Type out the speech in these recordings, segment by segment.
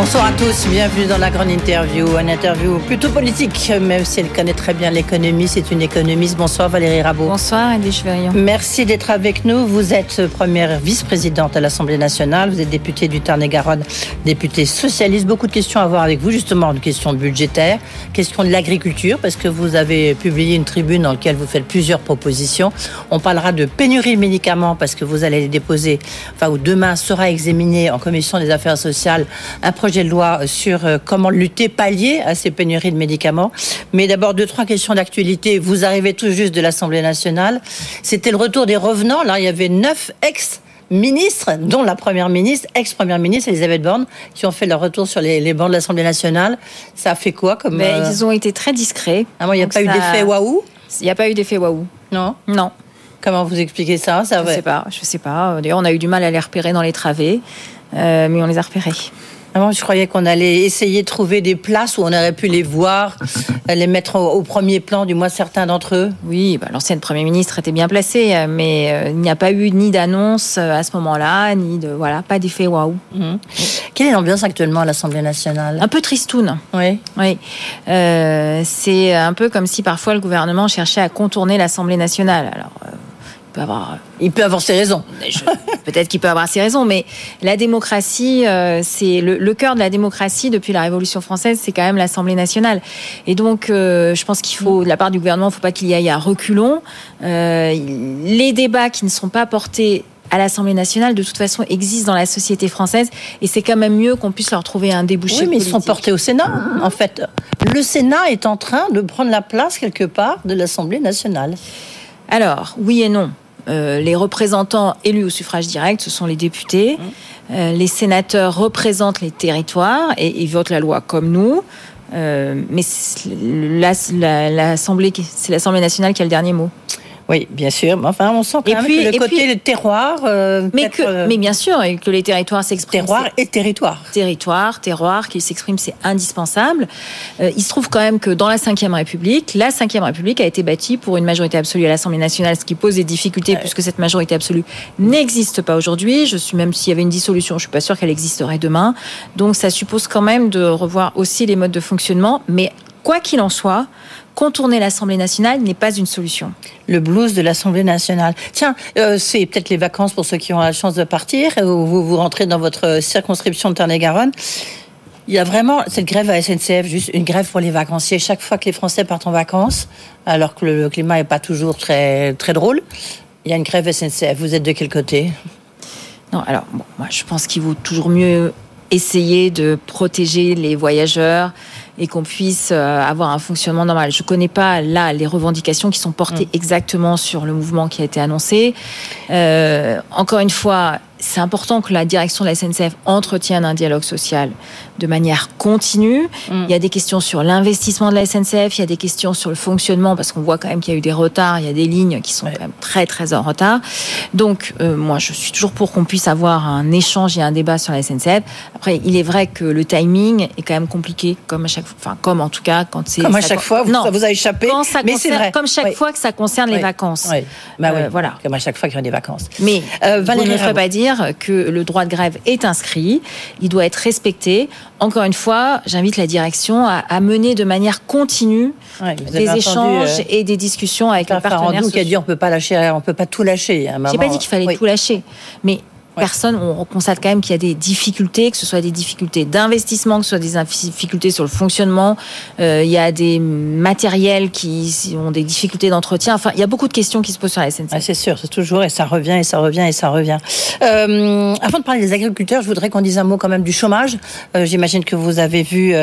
Bonsoir à tous, bienvenue dans la grande interview, une interview plutôt politique, même si elle connaît très bien l'économie, c'est une économiste. Bonsoir Valérie Rabault. Bonsoir Edwige Chevriot. Merci d'être avec nous. Vous êtes première vice-présidente à l'Assemblée nationale, vous êtes députée du Tarn-et-Garonne, députée socialiste. Beaucoup de questions à voir avec vous, justement, une question budgétaire, question de l'agriculture, parce que vous avez publié une tribune dans laquelle vous faites plusieurs propositions. On parlera de pénurie de médicaments, parce que vous allez déposer, enfin, ou demain sera examiné en commission des affaires sociales un projet de loi sur euh, comment lutter, pallier à ces pénuries de médicaments. Mais d'abord, deux, trois questions d'actualité. Vous arrivez tout juste de l'Assemblée nationale. C'était le retour des revenants. Là, il y avait neuf ex ministres, dont la première ministre, ex-première ministre Elisabeth Borne, qui ont fait leur retour sur les, bancs de l'Assemblée nationale. Ça a fait quoi comme Mais euh, Ils ont été très discrets. Ah il n'y a pas eu d'effet waouh? Il n'y a pas eu d'effet waouh. Non? Non. Comment vous expliquez ça, ça Je ne sais pas. Je sais pas. D'ailleurs, on a eu du mal à les repérer dans les travées, euh, mais on les a repérés. Avant, je croyais qu'on allait essayer de trouver des places où on aurait pu les voir, les mettre au, premier plan, du moins certains d'entre eux. Oui, bah, l'ancienne Premier ministre était bien placée, mais euh, il n'y a pas eu ni d'annonce euh, à ce moment-là, ni de voilà, pas d'effet waouh. Mhm. Quelle est l'ambiance actuellement à l'Assemblée nationale? Un peu tristoun. Oui. Oui. Euh, c'est un peu comme si parfois le gouvernement cherchait à contourner l'Assemblée nationale. Alors peut avoir. Il peut avoir ses raisons. Peut-être qu'il peut avoir ses raisons, mais la démocratie, euh, c'est le, cœur de la démocratie depuis la Révolution française, c'est quand même l'Assemblée nationale. Et donc, euh, je pense qu'il faut, de la part du gouvernement, il ne faut pas qu'il y aille à reculons. Euh, les débats qui ne sont pas portés à l'Assemblée nationale, de toute façon, existent dans la société française, et c'est quand même mieux qu'on puisse leur trouver un débouché. Oui, mais ils sont portés au Sénat. En fait, le Sénat est en train de prendre la place quelque part de l'Assemblée nationale. Alors, oui et non. Euh, les représentants élus au suffrage direct, ce sont les députés. Mmh. Euh, les sénateurs représentent les territoires et ils votent la loi comme nous. Euh, mais l'Assemblée, c'est l'Assemblée nationale qui a le dernier mot. Oui, bien sûr. Enfin, on sent quand même que le côté terroir. Euh, mais, que, euh, mais bien sûr, et que les territoires s'expriment. Terroir et territoire. Territoire, terroir, qu'ils s'expriment, c'est indispensable. Euh, il se trouve quand même que dans la Ve République, la Ve République a été bâtie pour une majorité absolue à l'Assemblée nationale, ce qui pose des difficultés puisque cette majorité absolue n'existe pas aujourd'hui. Je suis même s'il y avait une dissolution, je suis pas sûre qu'elle existerait demain. Donc ça suppose quand même de revoir aussi les modes de fonctionnement, mais quoi qu'il en soit, contourner l'Assemblée nationale n'est pas une solution. Le blues de l'Assemblée nationale. Tiens, euh, c'est peut-être les vacances pour ceux qui ont la chance de partir, ou vous, vous rentrez dans votre circonscription de Tarn-et-Garonne. Il y a vraiment cette grève à SNCF, juste une grève pour les vacanciers. Chaque fois que les Français partent en vacances, alors que le climat n'est pas toujours très, très drôle, il y a une grève SNCF. Vous êtes de quel côté? Non, alors, moi, je pense qu'il vaut toujours mieux essayer de protéger les voyageurs et qu'on puisse euh, avoir un fonctionnement normal. Je ne connais pas là les revendications qui sont portées mm. exactement sur le mouvement qui a été annoncé. Euh, encore une fois, c'est important que la direction de la SNCF entretienne un dialogue social de manière continue. Mm. Il y a des questions sur l'investissement de la SNCF, il y a des questions sur le fonctionnement, parce qu'on voit quand même qu'il y a eu des retards, il y a des lignes qui sont quand même très très en retard. Donc euh, moi, je suis toujours pour qu'on puisse avoir un échange et un débat sur la SNCF. Après, il est vrai que le timing est quand même compliqué, comme à chaque fois, enfin comme en tout cas quand c'est... Comme à chaque fois, vous, ça vous a échappé, mais c'est vrai. Comme chaque fois que ça concerne les vacances. Bah euh, voilà. Comme à chaque fois qu'il y a des vacances. Mais euh, Valérie vous ne ferait pas dire que le droit de grève est inscrit, il doit être respecté. Encore une fois, j'invite la direction à, mener de manière continue des échanges euh, et des discussions avec les partenaires. qui a dit on peut pas lâcher, on peut pas tout lâcher. J'ai pas dit qu'il fallait tout lâcher, mais personne, on constate quand même qu'il y a des difficultés, que ce soit des difficultés d'investissement, que ce soit des difficultés sur le fonctionnement. Euh, il y a des matériels qui ont des difficultés d'entretien. Enfin, il y a beaucoup de questions qui se posent sur la SNCF. c'est sûr, c'est toujours et ça revient et ça revient et ça revient. Euh, avant de parler des agriculteurs, je voudrais qu'on dise un mot quand même du chômage. Euh, j'imagine que vous avez vu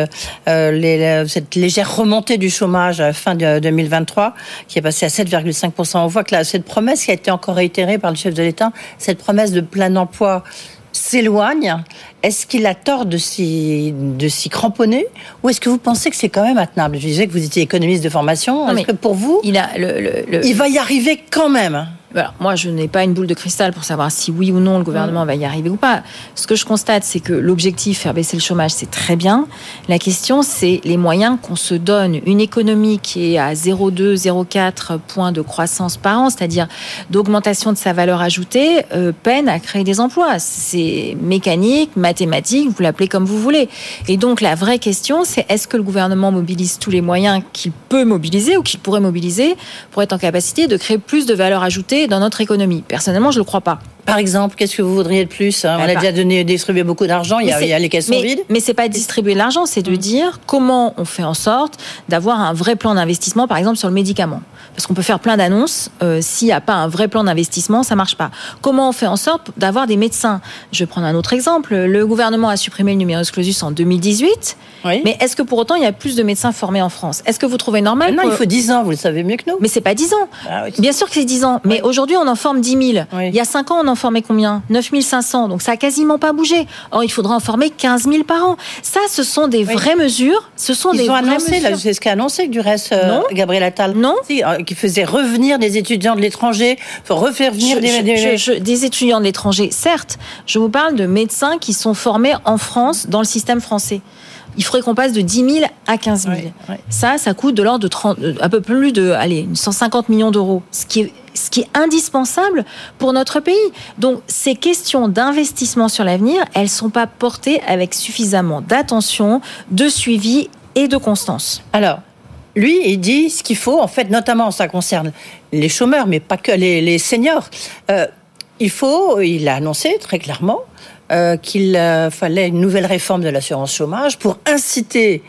les, cette légère remontée du chômage fin de 2023, qui est passée à 7,5%. On voit que là, cette promesse qui a été encore réitérée par le chef de l'État, cette promesse de plein emploi s'éloigne, est-ce qu'il a tort de s'y, de s'y cramponner ou est-ce que vous pensez que c'est quand même attenable? Je disais que vous étiez économiste de formation. Est-ce que pour vous, il, a le, il va y arriver quand même? Moi, je n'ai pas une boule de cristal pour savoir si oui ou non le gouvernement mm. va y arriver ou pas. Ce que je constate, c'est que l'objectif, faire baisser le chômage, c'est très bien. La question, c'est les moyens qu'on se donne. Une économie qui est à 0,2, 0,4 points de croissance par an, c'est-à-dire d'augmentation de sa valeur ajoutée, euh, peine à créer des emplois. C'est mécanique, mathématique, vous l'appelez comme vous voulez. Et donc, la vraie question, c'est est-ce que le gouvernement mobilise tous les moyens qu'il peut mobiliser ou qu'il pourrait mobiliser pour être en capacité de créer plus de valeur ajoutée dans notre économie. Personnellement, je ne le crois pas. Par exemple, qu'est-ce que vous voudriez de plus hein? On a déjà donné, distribué beaucoup d'argent, il, y a les caisses mais, vides. Mais c'est pas distribuer l'argent, c'est de mm. dire comment on fait en sorte d'avoir un vrai plan d'investissement, par exemple sur le médicament. Parce qu'on peut faire plein d'annonces, euh, s'il n'y a pas un vrai plan d'investissement, ça marche pas. Comment on fait en sorte d'avoir des médecins? Je vais prendre un autre exemple. Le gouvernement a supprimé le numerus clausus en 2018. Mais est-ce que pour autant il y a plus de médecins formés en France? Est-ce que vous trouvez normal Non, il faut 10 ans, vous le savez mieux que nous. Mais c'est pas 10 ans. Ah Bien sûr que c'est 10 ans. Mais aujourd'hui, on en forme 10 000. Il y a 5 ans, on en formait combien? 9 500. Donc ça a quasiment pas bougé. Or, il faudra en former 15 000 par an. Ça, ce sont des vraies mesures. Ce sont Ils des ont annoncé, c'est ce qu'a annoncé du reste euh, Gabriel Attal. Non. Euh, qui faisait revenir des étudiants de l'étranger, pour refaire venir des... des étudiants de l'étranger, certes. Je vous parle de médecins qui sont formés en France dans le système français il faudrait qu'on passe de 10 000 à 15 000. Ça, ça coûte de l'ordre de 30, euh, un peu plus de allez, 150 millions d'euros, ce qui est ce qui est indispensable pour notre pays. Donc ces questions d'investissement sur l'avenir, elles ne sont pas portées avec suffisamment d'attention, de suivi et de constance. Alors, lui, il dit ce qu'il faut, en fait, notamment ça concerne les chômeurs, mais pas que les, seniors. Euh, il faut, il a annoncé très clairement, euh, qu'il euh, fallait une nouvelle réforme de l'assurance chômage pour inciter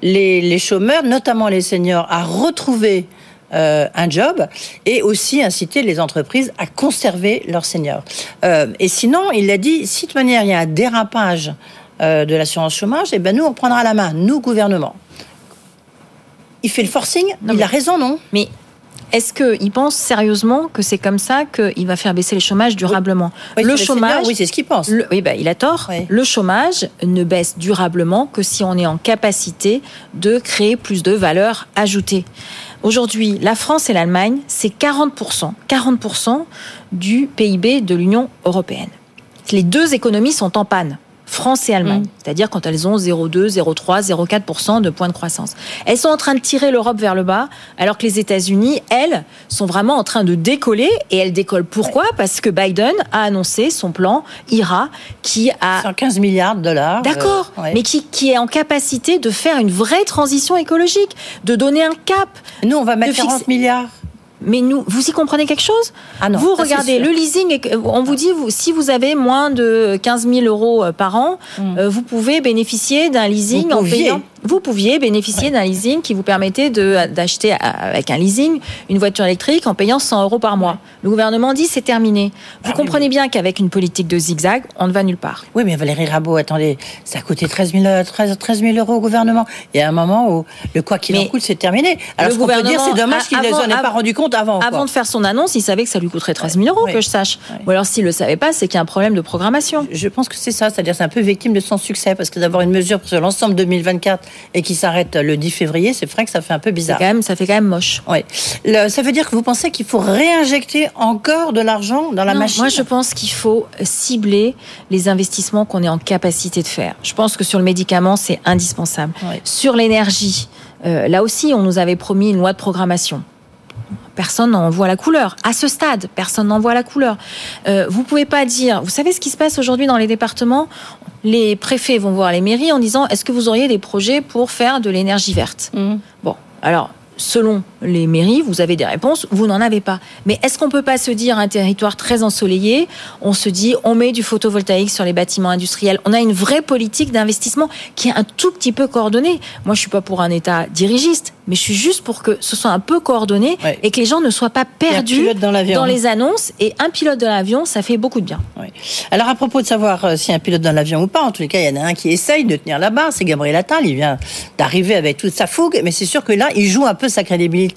les, chômeurs, notamment les seniors, à retrouver euh, un job et aussi inciter les entreprises à conserver leurs seniors. et sinon, il a dit, si de manière il y a un dérapage de l'assurance chômage, et eh ben nous on prendra la main, nous gouvernement. Il fait le forcing, il a raison, non? Mais est-ce qu'il pense sérieusement que c'est comme ça qu'il va faire baisser le chômage durablement? Le chômage, oui, c'est ce qu'il pense. oui, bah, il a tort. Le chômage ne baisse durablement que si on est en capacité de créer plus de valeur ajoutée. Aujourd'hui, la France et l'Allemagne, c'est 40%, 40% du PIB de l'Union européenne. Les deux économies sont en panne. France et Allemagne, mm. c'est-à-dire quand elles ont 0,2, 0,3, 0,4% de points de croissance. Elles sont en train de tirer l'Europe vers le bas, alors que les États-Unis, elles, sont vraiment en train de décoller. Et elles décollent pourquoi? Parce que Biden a annoncé son plan IRA, qui a 115 milliards de dollars. Euh, D'accord, mais qui, qui est en capacité de faire une vraie transition écologique, de donner un cap. Nous, on va mettre 40 milliards. Mais nous, vous y comprenez quelque chose? Ah non, Vous regardez le leasing, on vous dit vous, si vous avez moins de 15 000 euros euh, par an, hmm. euh, vous pouvez bénéficier d'un leasing en payant vous pouviez bénéficier d'un leasing qui vous permettait d'acheter avec un leasing une voiture électrique en payant 100 euros par mois. Le gouvernement dit c'est terminé. Vous ah comprenez bien qu'avec une politique de zigzag, on ne va nulle part. Oui, mais Valérie Rabault, attendez, ça a coûté 13 000, 13, 000 euros au gouvernement. Il y a un moment où le quoi qu'il en coûte, c'est terminé. Alors ce qu'on peut dire, c'est dommage qu'il ne s'en ait pas rendu compte avant. Avant de faire son annonce, il savait que ça lui coûterait 13 000 euros, que je sache. Ou alors s'il ne le savait pas, c'est qu'il y a un problème de programmation. Je pense que c'est ça, c'est-à-dire c'est un peu victime de son succès, parce que d'avoir une mesure sur l'ensemble 2024 et qui s'arrête le 10 février, c'est vrai que ça fait un peu bizarre. Quand même, ça fait quand même moche. Oui. ça veut dire que vous pensez qu'il faut réinjecter encore de l'argent dans la machine Moi, je pense qu'il faut cibler les investissements qu'on est en capacité de faire. Je pense que sur le médicament, c'est indispensable. Sur l'énergie, euh, là aussi, on nous avait promis une loi de programmation personne n'en voit la couleur. À ce stade, personne n'en voit la couleur. Euh, vous pouvez pas dire, vous savez ce qui se passe aujourd'hui dans les départements? Les préfets vont voir les mairies en disant, est-ce que vous auriez des projets pour faire de l'énergie verte? Mmh. Bon, alors selon les mairies, vous avez des réponses, vous n'en avez pas. Mais est-ce qu'on peut pas se dire un territoire très ensoleillé, on se dit on met du photovoltaïque sur les bâtiments industriels, on a une vraie politique d'investissement qui est un tout petit peu coordonnée. Moi, je suis pas pour un État dirigiste, mais je suis juste pour que ce soit un peu coordonné et que les gens ne soient pas perdus dans, dans, les annonces. Et un pilote de l'avion, ça fait beaucoup de bien. Alors à propos de savoir euh, si un pilote dans l'avion ou pas, en tous les cas, il y en a un qui essaye de tenir la barre, c'est Gabriel Attal. Il vient d'arriver avec toute sa fougue, mais c'est sûr que là, il joue un peu sa crédibilité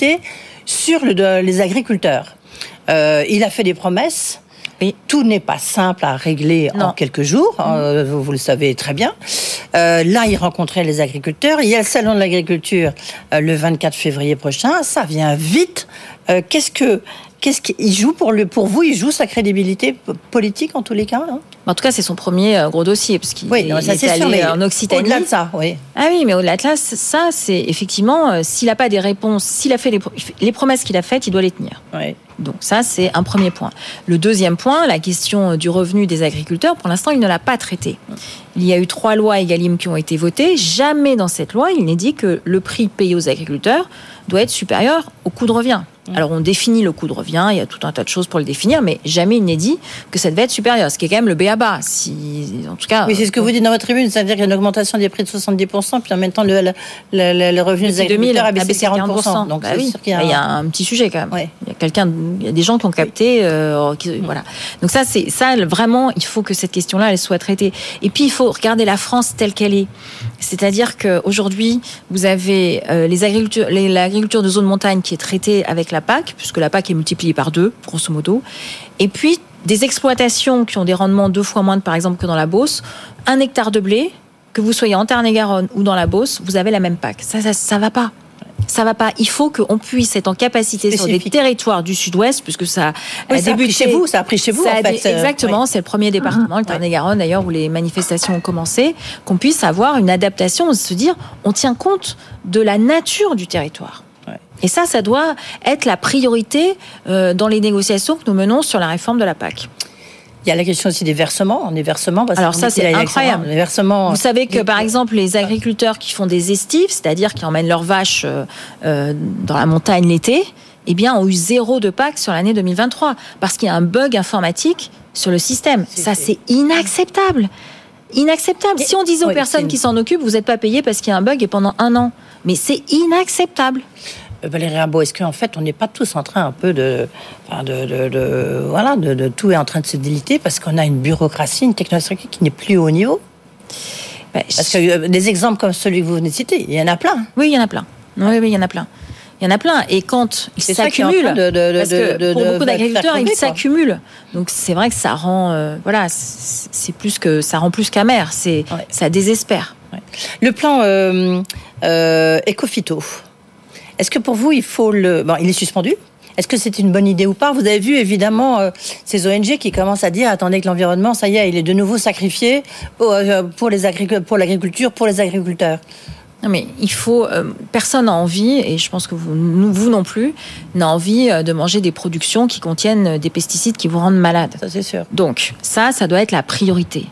sur les agriculteurs. Euh, il a fait des promesses. Et tout n'est pas simple à régler en quelques jours, mm. vous, le savez très bien. Euh, là, il rencontrait les agriculteurs. Il y a le salon de l'agriculture euh, le 24 février prochain. Ça vient vite. Euh, qu'est-ce que qu'est-ce qu'il joue pour le pour vous Il joue sa crédibilité politique en tous les cas. Hein? En tout cas, c'est son premier euh, gros dossier parce qu'il oui, est, est allé en Occitanie. Au-delà de ça, oui. Ah oui, mais au-delà de ça, ça c'est effectivement euh, s'il n'a pas des réponses, s'il a fait les, les promesses qu'il a faites, il doit les tenir. Oui. Donc ça, c'est un premier point. Le deuxième point, la question du revenu des agriculteurs, pour l'instant, il ne l'a pas traité. Il y a eu trois lois Egalim qui ont été votées. Jamais dans cette loi, il n'est dit que le prix payé aux agriculteurs doit être supérieur au coût de revient. Mm. Alors on définit le coût de revient, il y a tout un tas de choses pour le définir, mais jamais il n'est dit que ça devait être supérieur, ce qui est quand même le BABA. Si, en tout cas. Oui, c'est ce que vous dites dans votre tribune, c'est-à-dire qu'il y a une augmentation des prix de 70%, puis en même temps le, le, le, revenu des agriculteurs a baissé 40%. Donc bah oui. il, y a... il y a un petit sujet quand même. Il y a quelqu'un, il y a des gens qui ont capté, euh, mm. voilà. Donc ça, c'est ça vraiment, il faut que cette question-là, elle soit traitée. Et puis il faut regarder la France telle qu'elle est. C'est-à-dire qu'aujourd'hui, vous avez euh, les l'agriculture de zone montagne qui est traitée avec la PAC, puisque la PAC est multipliée par deux, grosso modo. Et puis, des exploitations qui ont des rendements deux fois moins, par exemple, que dans la Beauce. Un hectare de blé, que vous soyez en Tarn-et-Garonne ou dans la Beauce, vous avez la même PAC. Ça, ça, ça va pas ça va pas. Il faut qu'on puisse être en capacité sur des territoires du Sud-Ouest, puisque ça a débuté chez vous. Ça a pris chez vous. en fait. Exactement. C'est le premier département, le Tarn-et-Garonne d'ailleurs, où les manifestations ont commencé. Qu'on puisse avoir une adaptation, se dire, on tient compte de la nature du territoire. Et ça, ça doit être la priorité euh, dans les négociations que nous menons sur la réforme de la PAC. Il y a la question aussi des versements. Versements Alors ça, c'est incroyable. Les versements. Vous savez que, par exemple, les agriculteurs qui font des estives, c'est-à-dire qui emmènent leurs vaches euh, euh, dans la montagne l'été, eh bien, ont eu zéro de PAC sur l'année 2023 parce qu'il y a un bug informatique sur le système. Ça, c'est inacceptable. Inacceptable. Si on disait aux personnes qui s'en occupent, vous n'êtes pas payé parce qu'il y a un bug et pendant un an. Mais c'est inacceptable. Valérie Rabault, est-ce qu'en fait, on n'est pas tous en train un peu de, de, voilà, de, tout est en train de se déliter parce qu'on a une bureaucratie, une technologie qui n'est plus au niveau? Ben, Parce que euh, des exemples comme celui que vous venez de citer, il y en a plein. Oui, il y en a plein. Oui, oui, il y en a plein. Il y en a plein. Et quand ils s'accumulent, parce que pour beaucoup d'agriculteurs, ils s'accumulent. Donc c'est vrai que ça rend, euh, voilà, c'est plus que ça rend plus qu'amer. C'est ça désespère. Le plan euh, euh Ecofito. Est-ce que pour vous, il faut le. Bon, il est suspendu est-ce que c'est une bonne idée ou pas? Vous avez vu évidemment euh, ces ONG qui commencent à dire attendez que l'environnement, ça y est, il est de nouveau sacrifié pour, euh, pour l'agriculture, pour les agriculteurs. Non mais il faut. Euh, personne n'a envie, et je pense que vous, vous non plus, n'a envie de manger des productions qui contiennent des pesticides qui vous rendent malade. Ça c'est sûr. Donc ça, ça doit être la priorité.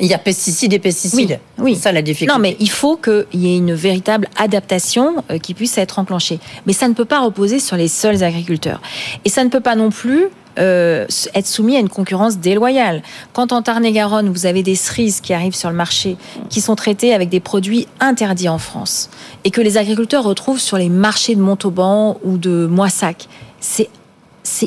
Il y a pesticides et pesticides. Oui, ça la difficulté. Non, mais il faut qu'il y ait une véritable adaptation euh, qui puisse être enclenchée. Mais ça ne peut pas reposer sur les seuls agriculteurs. Et ça ne peut pas non plus euh, être soumis à une concurrence déloyale. Quand en Tarn-et-Garonne, vous avez des cerises qui arrivent sur le marché, qui sont traitées avec des produits interdits en France, et que les agriculteurs retrouvent sur les marchés de Montauban ou de Moissac, c'est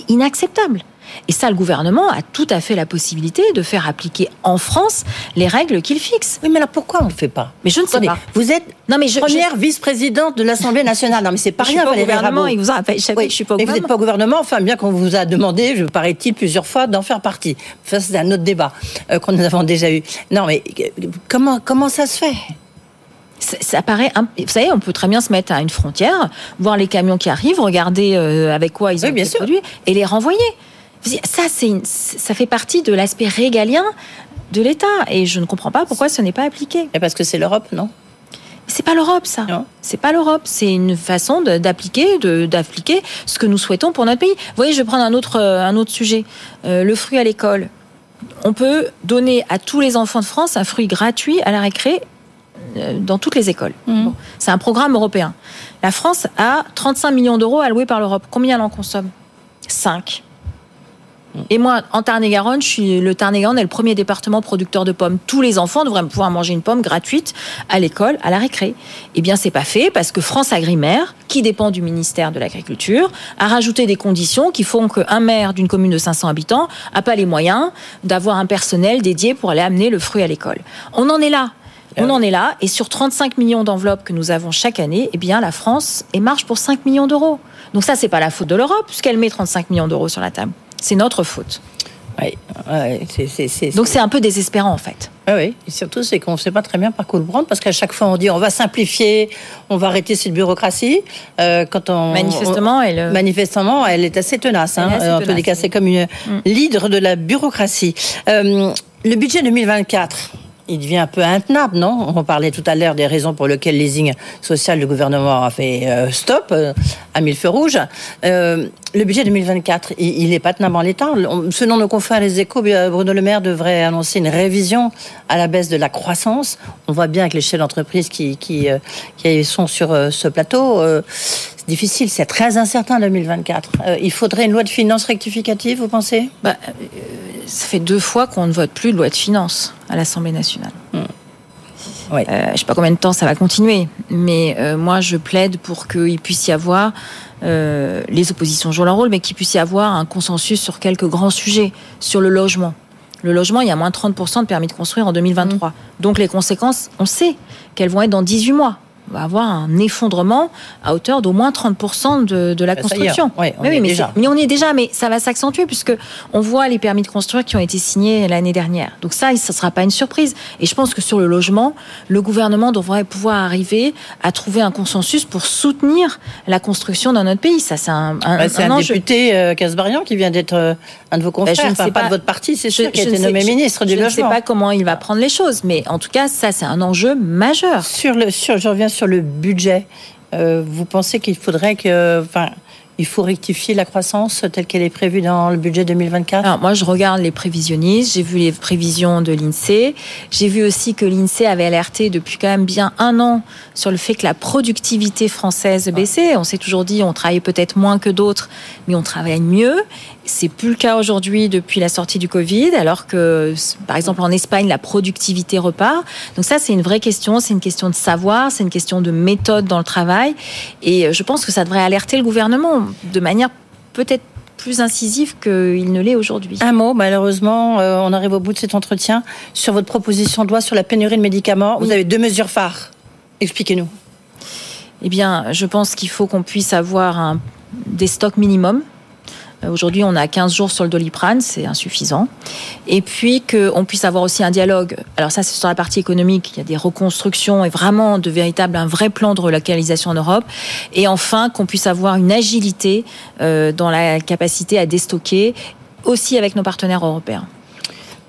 inacceptable. Et ça, le gouvernement a tout à fait la possibilité de faire appliquer en France les règles qu'il fixe. Oui, mais alors pourquoi on ne le fait pas? Mais je ne sais pas. Vous êtes non, mais première vice-présidente de l'Assemblée nationale. Non, mais c'est pas rien, Valérie gouvernement. Il vous a je suis pas au gouvernement. vous n'êtes pas au gouvernement. Enfin, bien qu'on vous a demandé, je paraît-il, plusieurs fois d'en faire partie. Ça, c'est un autre débat euh, qu'on nous avons déjà eu. Non, mais euh, comment, comment ça se fait? Ça, paraît. Vous savez, on peut très bien se mettre à une frontière, voir les camions qui arrivent, regarder euh, avec quoi ils ont été produits et les renvoyer. Ça, ça fait partie de l'aspect régalien de l'État. Et je ne comprends pas pourquoi ce n'est pas appliqué. Et parce que c'est l'Europe, non? C'est pas l'Europe, ça. C'est pas l'Europe. C'est une façon d'appliquer, d'appliquer ce que nous souhaitons pour notre pays. Vous voyez, je vais prendre un autre, euh, un autre sujet. Euh, le fruit à l'école. On peut donner à tous les enfants de France un fruit gratuit à la récré euh, dans toutes les écoles. Mmh. c'est un programme européen. La France a 35 millions d'euros alloués par l'Europe. Combien elle en consomme? 5. Et moi, en Tarn-et-Garonne, je suis le Tarn-et-Garonne est le premier département producteur de pommes. Tous les enfants devraient pouvoir manger une pomme gratuite à l'école, à la récré. Eh bien, c'est pas fait parce que France Agrimaire, qui dépend du ministère de l'Agriculture, a rajouté des conditions qui font qu'un maire d'une commune de 500 habitants a pas les moyens d'avoir un personnel dédié pour aller amener le fruit à l'école. On en est là. On en est là, et sur 35 millions d'enveloppes que nous avons chaque année, eh bien, la France est marche pour 5 millions d'euros. Donc ça, c'est pas la faute de l'Europe, puisqu'elle met 35 millions d'euros sur la table. C'est notre faute. Oui, ouais, c'est- Donc c'est un peu désespérant en fait. Ah oui, et surtout, c'est qu'on ne sait pas très bien par quoi le prendre, parce qu'à chaque fois, on dit on va simplifier, on va arrêter cette bureaucratie. Euh, quand on, Manifestement, elle, on- euh, manifestement, elle est assez tenace. Elle est hein. assez en tous les cas, oui. c'est comme une leader de la bureaucratie. Euh, le budget 2024. Il devient un peu intenable, non? On parlait tout à l'heure des raisons pour lesquelles le leasing social du gouvernement a fait euh, stop, euh, a mis le feu rouge. Euh, le budget 2024, il n'est pas tenable en l'état. On- Selon nos confrères Les Échos, Bruno Le Maire devrait annoncer une révision à la baisse de la croissance. On voit bien avec les chefs d'entreprise qui, sont sur ce plateau. C'est difficile, c'est très incertain 2024. Euh, il faudrait une loi de finances rectificative, vous pensez? Bah, euh, ça fait deux fois qu'on ne vote plus de loi de finances à l'Assemblée nationale. Oui. Euh, je ne sais pas combien de temps ça va continuer, mais euh, moi je plaide pour qu'il puisse y avoir, euh, les oppositions jouent leur rôle, mais qu'il puisse y avoir un consensus sur quelques grands sujets, sur le logement. Le logement, il y a moins 30% de permis de construire en 2023. Donc les conséquences, on sait qu'elles vont être dans 18 mois. On va avoir un effondrement à hauteur d'au moins 30% de, de la construction. ouais, on mais, y oui, est mais, déjà. c'est- mais on y est déjà, mais ça va s'accentuer puisque on voit les permis de construire qui ont été signés l'année dernière. Donc ça, ça ne sera pas une surprise. Et je pense que sur le logement, le gouvernement devrait pouvoir arriver à trouver un consensus pour soutenir la construction dans notre pays. Ça, c'est un, un, Bah, un, enjeu. député euh, Casbarian qui vient d'être euh, un de vos confrères, je ne enfin, sais pas, pas. de votre parti, c'est sûr, qui a été nommé ministre du Je ne logement. sais pas comment il va prendre les choses, mais en tout cas, ça, c'est un enjeu majeur. Sur le, sur, je reviens sur le budget. Euh, vous pensez qu'il faudrait que, enfin, il faut rectifier la croissance telle qu'elle est prévue dans le budget 2024 Alors moi, je regarde les prévisionnistes, j'ai vu les prévisions de l'INSEE, j'ai vu aussi que l'INSEE avait alerté depuis quand même bien un an sur le fait que la productivité française baissait. On s'est toujours dit on travaille peut-être moins que d'autres, mais on travaille mieux. C'est plus le cas aujourd'hui depuis la sortie du Covid, alors que, par exemple, en Espagne, la productivité repart. Donc ça, c'est une vraie question. C'est une question de savoir, c'est une question de méthode dans le travail. Et euh, je pense que ça devrait alerter le gouvernement de manière peut-être plus incisive qu'il ne l'est aujourd'hui. Un mot, malheureusement, euh, on arrive au bout de cet entretien. Sur votre proposition de loi sur la pénurie de médicaments, vous avez deux mesures phares. Expliquez-nous. Eh bien, je pense qu'il faut qu'on puisse avoir un- des stocks minimums. Euh, Aujourd'hui, on a 15 jours sur le doliprane, c'est insuffisant. Et puis qu'on puisse avoir aussi un dialogue. Alors ça, c'est sur la partie économique. Il y a des reconstructions et vraiment de véritables, un vrai plan de relocalisation en Europe. Et enfin, qu'on puisse avoir une agilité euh, dans la capacité à déstocker, aussi avec nos partenaires européens.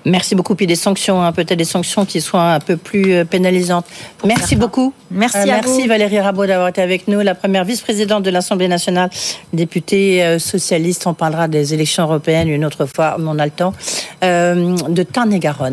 Merci beaucoup. Puis des sanctions, hein, peut-être des sanctions qui soient un peu plus euh, pénalisantes. Merci beaucoup. Merci Euh, à merci vous. Valérie Rabault d'avoir été avec nous, la première vice-présidente de l'Assemblée nationale, députée euh, socialiste. On parlera des élections européennes une autre fois, mais on a le temps. Euh, de Tarn-et-Garonne.